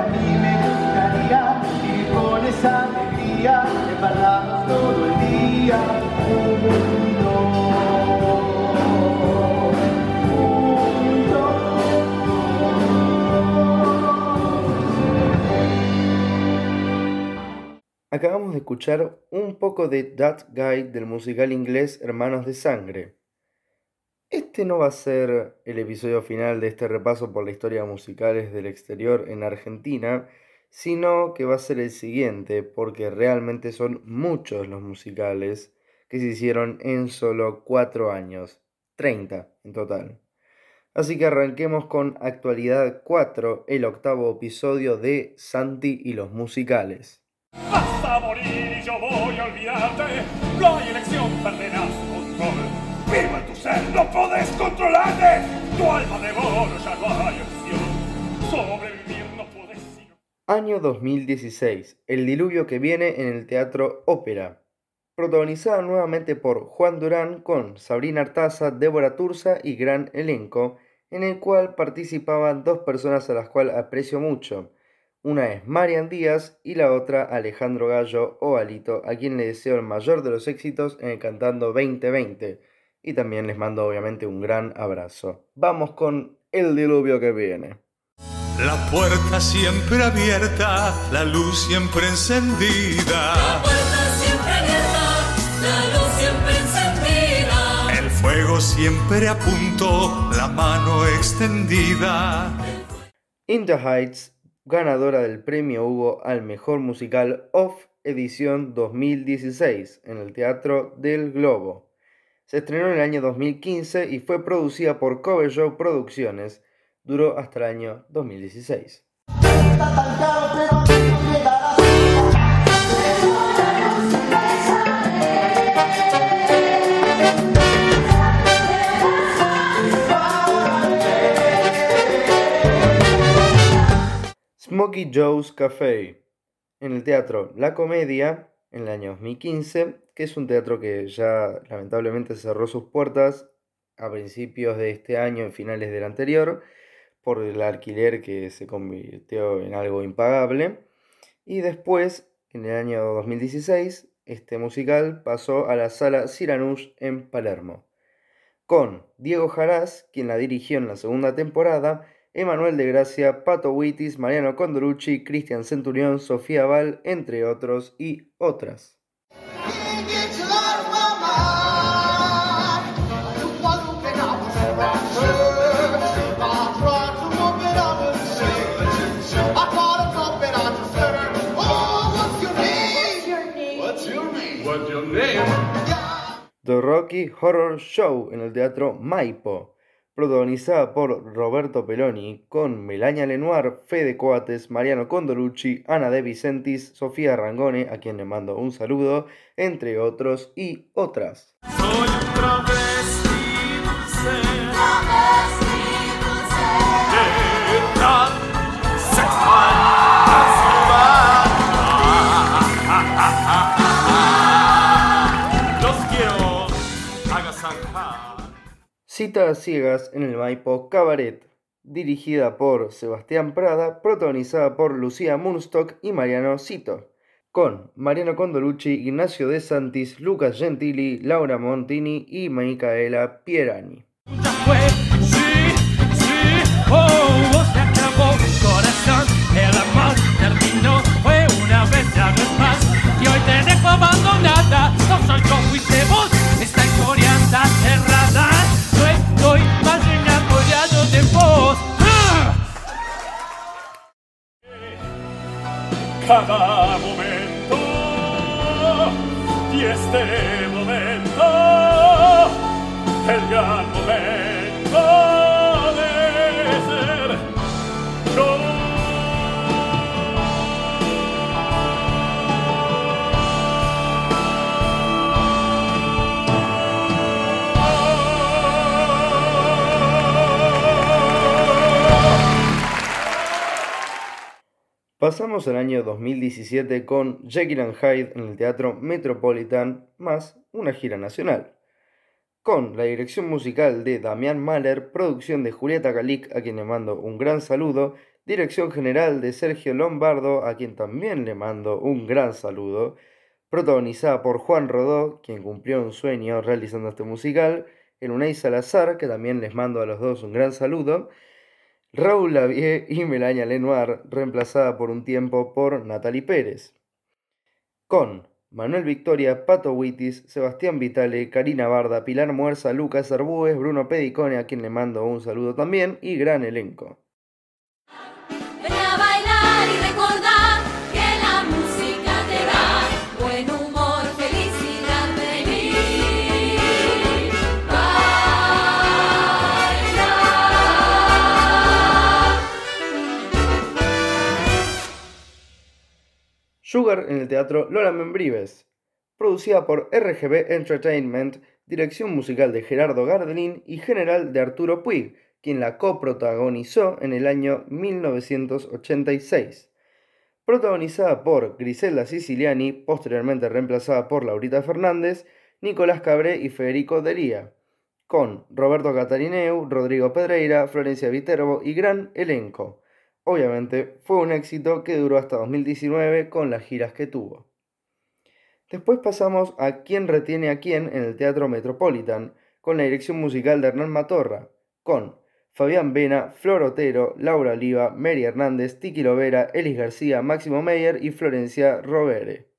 a mí me gustaría vivir con esa alegría, embarrados todo el día. Acabamos de escuchar un poco de That Guy del musical inglés Hermanos de Sangre. Este no va a ser el episodio final de este repaso por la historia musicales del exterior en Argentina, sino que va a ser el siguiente, porque realmente son muchos los musicales que se hicieron en solo 4 años, 30 en total. Así que arranquemos con Actualidad 4, el octavo episodio de Santi y los musicales. Vas morir y yo voy a olvidarte. No hay elección. No. Tu alma de. Año 2016. El diluvio que viene en el Teatro Ópera. Protagonizada nuevamente por Juan Durán con Sabrina Artaza, Débora Turza y gran elenco, en el cual participaban dos personas a las cuales aprecio mucho. Una es Marian Díaz y la otra Alejandro Gallo o Alito, a quien le deseo el mayor de los éxitos en el Cantando 2020 y también les mando obviamente un gran abrazo. Vamos con el diluvio que viene. La puerta siempre abierta, la luz siempre encendida. La puerta siempre abierta, la luz siempre encendida. El fuego siempre a punto, la mano extendida. In the Heights, ganadora del premio Hugo al mejor musical Off edición 2016 en el Teatro del Globo. Se estrenó en el año 2015 y fue producida por Cover Show Producciones. Duró hasta el año 2016. Smokey Joe's Café. En el teatro La Comedia, en el año 2015, que es un teatro que ya lamentablemente cerró sus puertas a principios de este año, en finales del anterior, por el alquiler que se convirtió en algo impagable. Y después, en el año 2016, este musical pasó a la sala Siranush en Palermo, con Diego Jaraz, quien la dirigió en la segunda temporada, Emanuel de Gracia, Pato Huitis, Mariano Condorucci, Cristian Centurión, Sofía Val, entre otros y otras. The Rocky Horror Show en el Teatro Maipo, protagonizada por Roberto Peloni, con Melania Lenoir, Fede Coates, Mariano Condorucci, Ana De Vicentis, Sofía Rangone, a quien le mando un saludo, entre otros y otras. Cita a ciegas en el Maipo Cabaret, dirigida por Sebastián Prada, protagonizada por Lucía Munstock y Mariano Cito, con Mariano Condolucci, Ignacio De Santis, Lucas Gentili, Laura Montini y Micaela Pierani. Cada momento. Y este Pasamos al año 2017 con Jekyll and Hyde en el Teatro Metropolitan, más una gira nacional. Con la dirección musical de Damián Mahler, producción de Julieta Galic, a quien le mando un gran saludo, Dirección general de Sergio Lombardo, a quien también le mando un gran saludo. Protagonizada por Juan Rodó, quien cumplió un sueño realizando este musical. En Unai Salazar, que también les mando a los dos un gran saludo. Raúl Lavie y Melania Lenoir, reemplazada por un tiempo por Natalie Pérez. Con Manuel Victoria, Pato Huitis, Sebastián Vitale, Karina Barda, Pilar Muerza, Lucas Arbúes, Bruno Pedicone, a quien le mando un saludo también, y gran elenco. En el teatro Lola Membrives, producida por RGB Entertainment, dirección musical de Gerardo Gardelín y general de Arturo Puig, quien la coprotagonizó en el año 1986. Protagonizada por Griselda Siciliani, posteriormente reemplazada por Laurita Fernández, Nicolás Cabré y Federico Delía, con Roberto Catarineu, Rodrigo Pedreira, Florencia Viterbo y gran elenco. Obviamente fue un éxito que duró hasta 2019 con las giras que tuvo. Después pasamos a Quién retiene a quién en el Teatro Metropolitan, con la dirección musical de Hernán Matorra, con Fabián Vena, Flor Otero, Laura Oliva, Mary Hernández, Tiki Lovera, Elis García, Máximo Meyer y Florencia Rovere.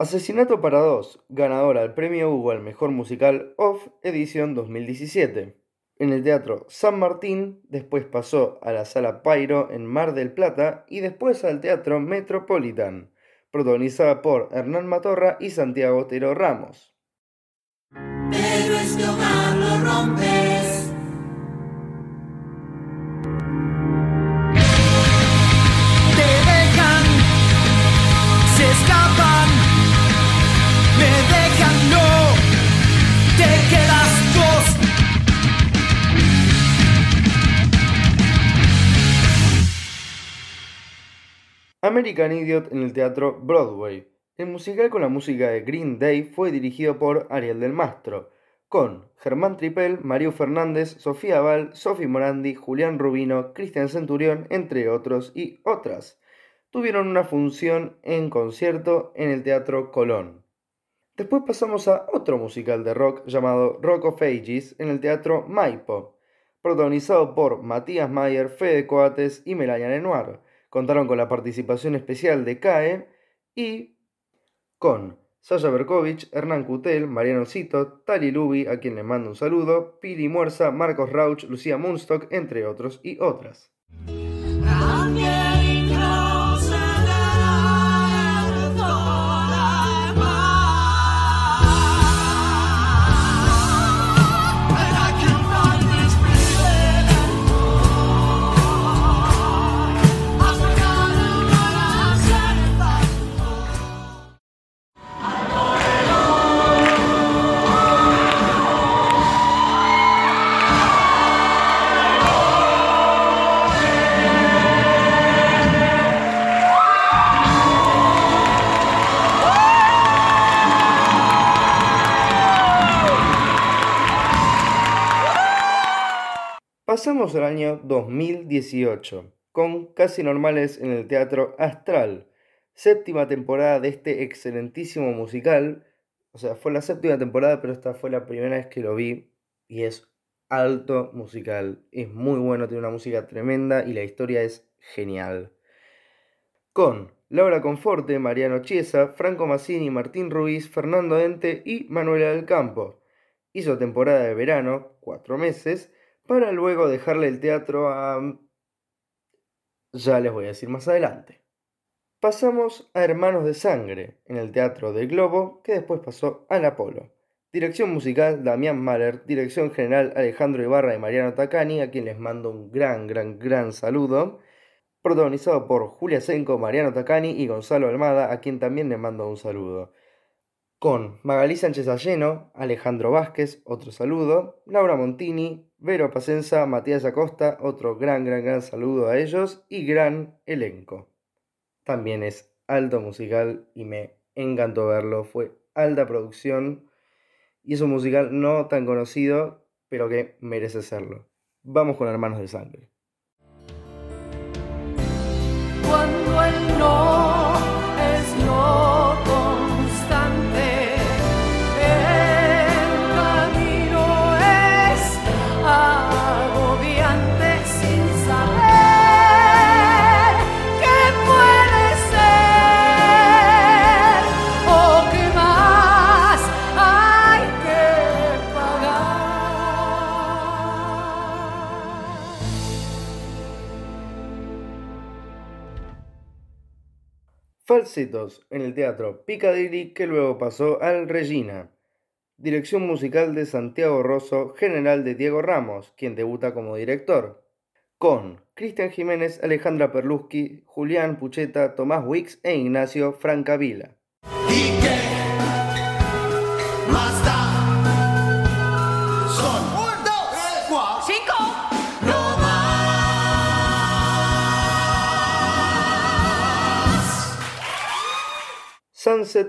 Asesinato para dos, ganadora del premio Hugo al mejor musical OFF edición 2017. En el Teatro San Martín, después pasó a la Sala Pairo en Mar del Plata y después al Teatro Metropolitan, protagonizada por Hernán Matorra y Santiago Otero Ramos. American Idiot en el Teatro Broadway. El musical con la música de Green Day fue dirigido por Ariel del Mastro, con Germán Tripel, Mario Fernández, Sofía Val, Sofi Morandi, Julián Rubino, Cristian Centurión, entre otros y otras. Tuvieron una función en concierto en el Teatro Colón. Después pasamos a otro musical de rock llamado Rock of Ages en el Teatro Maipo, protagonizado por Matías Mayer, Fede Coates y Melania Lenoir. Contaron con la participación especial de CAE y con Sasha Berkovich, Hernán Cutel, Mariano Cito, Tali Lubi, a quien le mando un saludo, Pili Muerza, Marcos Rauch, Lucía Munstock, entre otros y otras. Pasamos al año 2018, con Casi Normales en el Teatro Astral, séptima temporada de este excelentísimo musical. O sea, fue la séptima temporada, pero esta fue la primera vez que lo vi y es alto musical. Es muy bueno, tiene una música tremenda y la historia es genial. Con Laura Conforte, Mariano Chiesa, Franco Massini, Martín Ruiz, Fernando Ente y Manuela del Campo. Hizo temporada de verano, cuatro meses, para luego dejarle el teatro a... Ya les voy a decir más adelante. Pasamos a Hermanos de Sangre, en el Teatro del Globo, que después pasó al Apolo. Dirección musical Damián Mahler, dirección general Alejandro Ibarra y Mariano Tacani, a quien les mando un gran, gran, gran saludo. Protagonizado por Julia Senco, Mariano Tacani y Gonzalo Almada, a quien también les mando un saludo. Con Magalí Sánchez Alleno, Alejandro Vázquez, otro saludo, Laura Montini, Vero Pacenza, Matías Acosta, otro gran, gran, gran saludo a ellos y gran elenco. También es alto musical y me encantó verlo, fue alta producción y es un musical no tan conocido, pero que merece serlo. Vamos con Hermanos de Sangre. Cuando el no En el teatro Piccadilly que luego pasó al Regina. Dirección musical de Santiago Rosso, general de Diego Ramos, quien debuta como director. Con Cristian Jiménez, Alejandra Perluschi, Julián Pucheta, Tomás Wicks e Ignacio Francavila.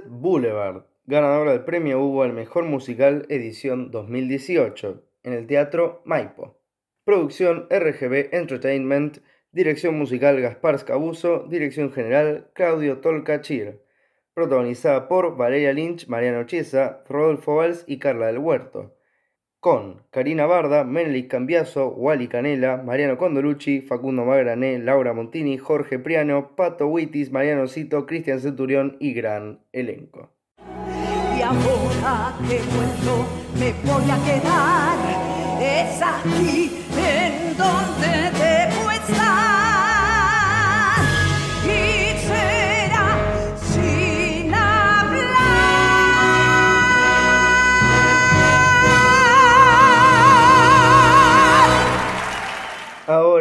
Boulevard, ganadora del premio Hugo al Mejor Musical edición 2018, en el Teatro Maipo. Producción RGB Entertainment, dirección musical Gaspar Scabuso, dirección general Claudio Tolcachir. Protagonizada por Valeria Lynch, Mariano Chiesa, Rodolfo Valls y Carla del Huerto. Con Karina Barda, Menelik Cambiaso, Wally Canela, Mariano Condolucci, Facundo Magrané, Laura Montini, Jorge Priano, Pato Huitis, Mariano Cito, Cristian Centurión y gran elenco. Y ahora que me voy a quedar. Es aquí en donde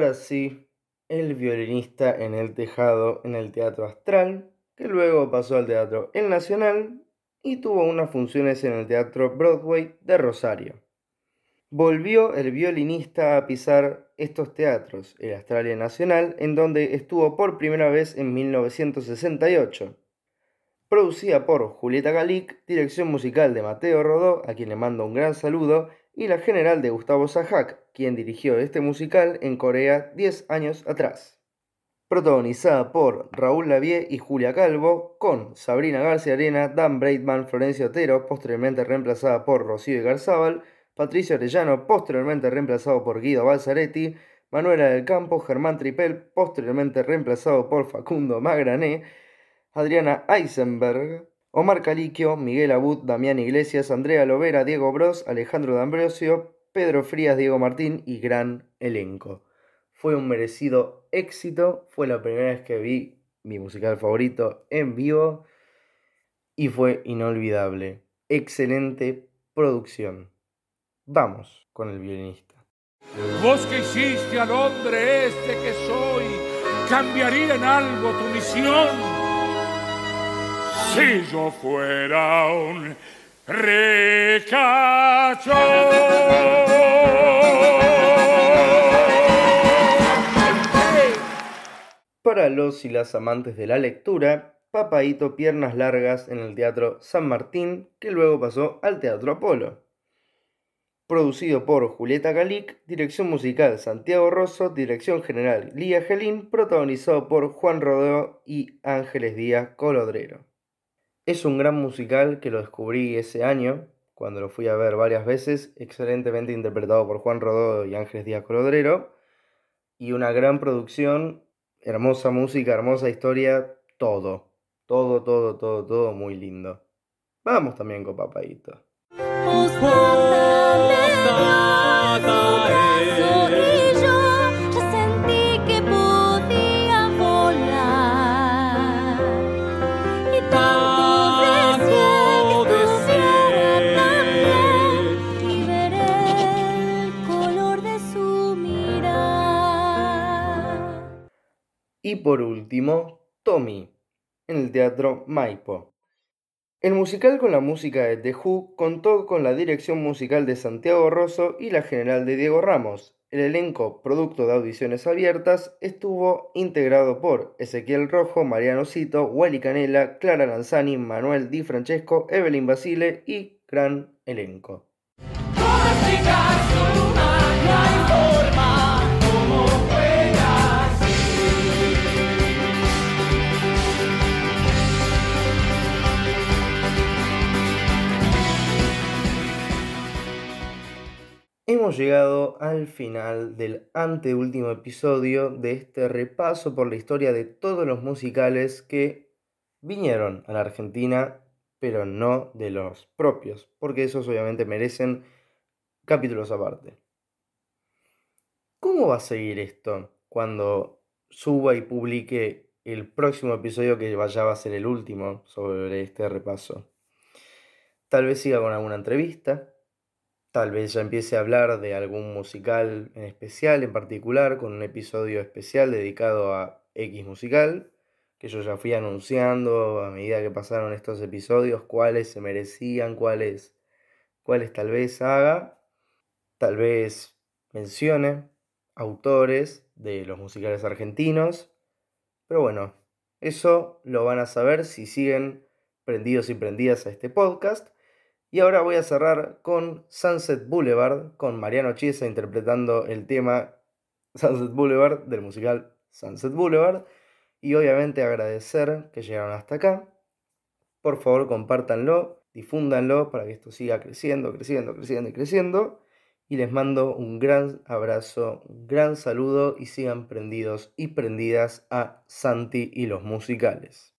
Ahora sí, el violinista en el tejado en el Teatro Astral, que luego pasó al Teatro El Nacional y tuvo unas funciones en el Teatro Broadway de Rosario. Volvió el violinista a pisar estos teatros, el el Nacional, en donde estuvo por primera vez en 1968. Producida por Julieta Galic, dirección musical de Mateo Rodó, a quien le mando un gran saludo, y la general de Gustavo Sahak, quien dirigió este musical en Corea 10 años atrás. Protagonizada por Raúl Lavie y Julia Calvo, con Sabrina García Arena, Dan Breitman, Florencia Otero, posteriormente reemplazada por Rocío Garzábal, Patricio Arellano, posteriormente reemplazado por Guido Balzaretti, Manuela del Campo, Germán Tripel, posteriormente reemplazado por Facundo Magrané, Adriana Eisenberg, Omar Caliquio, Miguel Abud, Damián Iglesias, Andrea Lovera, Diego Bros, Alejandro D'Ambrosio, Pedro Frías, Diego Martín y gran elenco. Fue un merecido éxito, fue la primera vez que vi mi musical favorito en vivo y fue inolvidable. Excelente producción. Vamos con el violinista. Vos que hiciste al hombre este que soy, ¿cambiaría en algo tu misión? Si yo fuera un. Para los y las amantes de la lectura, Papaíto Piernas Largas en el Teatro San Martín, que luego pasó al Teatro Apolo. Producido por Julieta Galic, dirección musical Santiago Rosso, dirección general Lía Gelín, protagonizado por Juan Rodeo y Ángeles Díaz Colodrero. Es un gran musical que lo descubrí ese año, cuando lo fui a ver varias veces, excelentemente interpretado por Juan Rodeo y Ángeles Díaz Colodrero, y una gran producción, hermosa música, hermosa historia, todo, todo, todo, todo, todo muy lindo. Vamos también con Papaíto. Y por último, Tommy, en el Teatro Maipo. El musical con la música de The Who contó con la dirección musical de Santiago Rosso y la general de Diego Ramos. El elenco, producto de audiciones abiertas, estuvo integrado por Ezequiel Rojo, Mariano Cito, Wally Canela, Clara Lanzani, Manuel Di Francesco, Evelyn Basile y gran elenco. Hemos llegado al final del anteúltimo episodio de este repaso por la historia de todos los musicales que vinieron a la Argentina, pero no de los propios, porque esos obviamente merecen capítulos aparte. ¿Cómo va a seguir esto cuando suba y publique el próximo episodio que ya va a ser el último sobre este repaso? Tal vez siga con alguna entrevista, Tal vez ya empiece a hablar de algún musical en especial, en particular, con un episodio especial dedicado a X musical, que yo ya fui anunciando a medida que pasaron estos episodios, cuáles se merecían, cuáles, cuáles tal vez haga, tal vez mencione autores de los musicales argentinos, pero bueno, eso lo van a saber si siguen prendidos y prendidas a este podcast. Y ahora voy a cerrar con Sunset Boulevard, con Mariano Chiesa interpretando el tema Sunset Boulevard del musical Sunset Boulevard. Y obviamente agradecer que llegaron hasta acá. Por favor, compártanlo, difúndanlo para que esto siga creciendo, creciendo, creciendo y creciendo. Y les mando un gran abrazo, un gran saludo y sigan prendidos y prendidas a Santi y los musicales.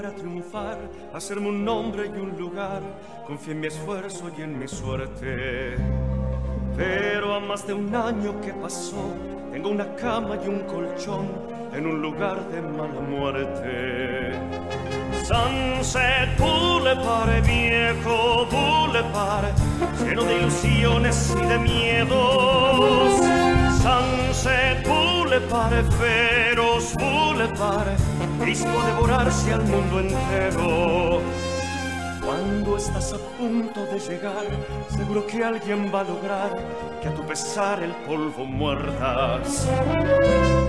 Para triunfar, hacerme un nombre y un lugar. Confié en mi esfuerzo y en mi suerte. Pero a más de un año que pasó, tengo una cama y un colchón en un lugar de mala muerte. Sunset Boulevard, viejo Boulevard, lleno de ilusiones y de miedos. Sunset Boulevard, feroz Boulevard, listo a devorarse al mundo entero. Cuando estás a punto de llegar, seguro que alguien va a lograr que a tu pesar el polvo muerdas.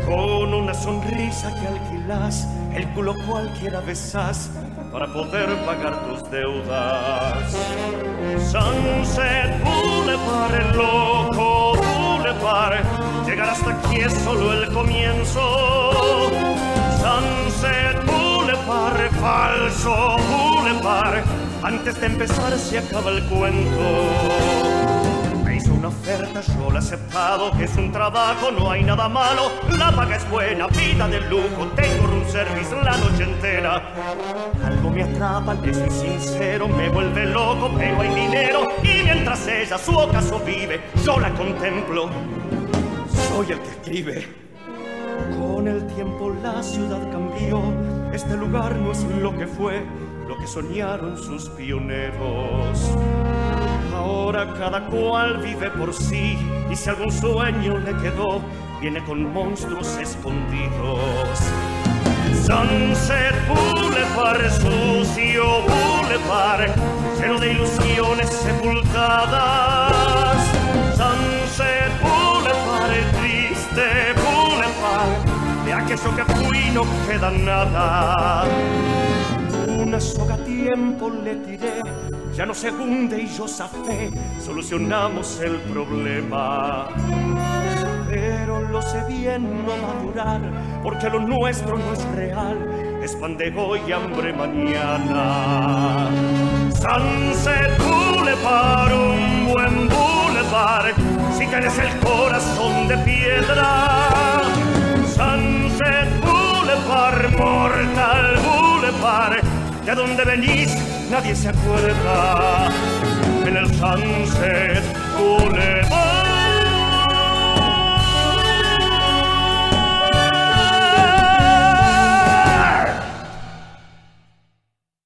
Con una sonrisa que alquilas, el culo cualquiera besas para poder pagar tus deudas. Sunset Boulevard, loco Boulevard, llegar hasta aquí es solo el comienzo. Sunset Boulevard, falso Boulevard, antes de empezar se acaba el cuento. Me hizo una oferta, yo la he aceptado, es un trabajo, no hay nada malo, la paga es buena, vida de lujo, tengo room service la noche entera. Algo me atrapa, le soy sincero, me vuelve loco, pero hay dinero, y mientras ella su ocaso vive, yo la contemplo, soy el que escribe. Con el tiempo la ciudad cambió, este lugar no es lo que fue, lo que soñaron sus pioneros. Ahora cada cual vive por sí y si algún sueño le quedó, viene con monstruos escondidos. Sunset Boulevard, sucio Boulevard, lleno de ilusiones sepultadas. Boulevard, de aquello que fui no queda nada. Una soga a tiempo le tiré, ya no se hunde y yo zafé, solucionamos el problema. Pero lo sé bien, no va a durar, porque lo nuestro no es real, es pan de hoy y hambre mañana. Sunset Boulevard, un buen boulevard, si tienes el corazón de piedra. Sunset Boulevard, Mortal Boulevard, de dónde venís nadie se acuerda. En el Sunset Boulevard.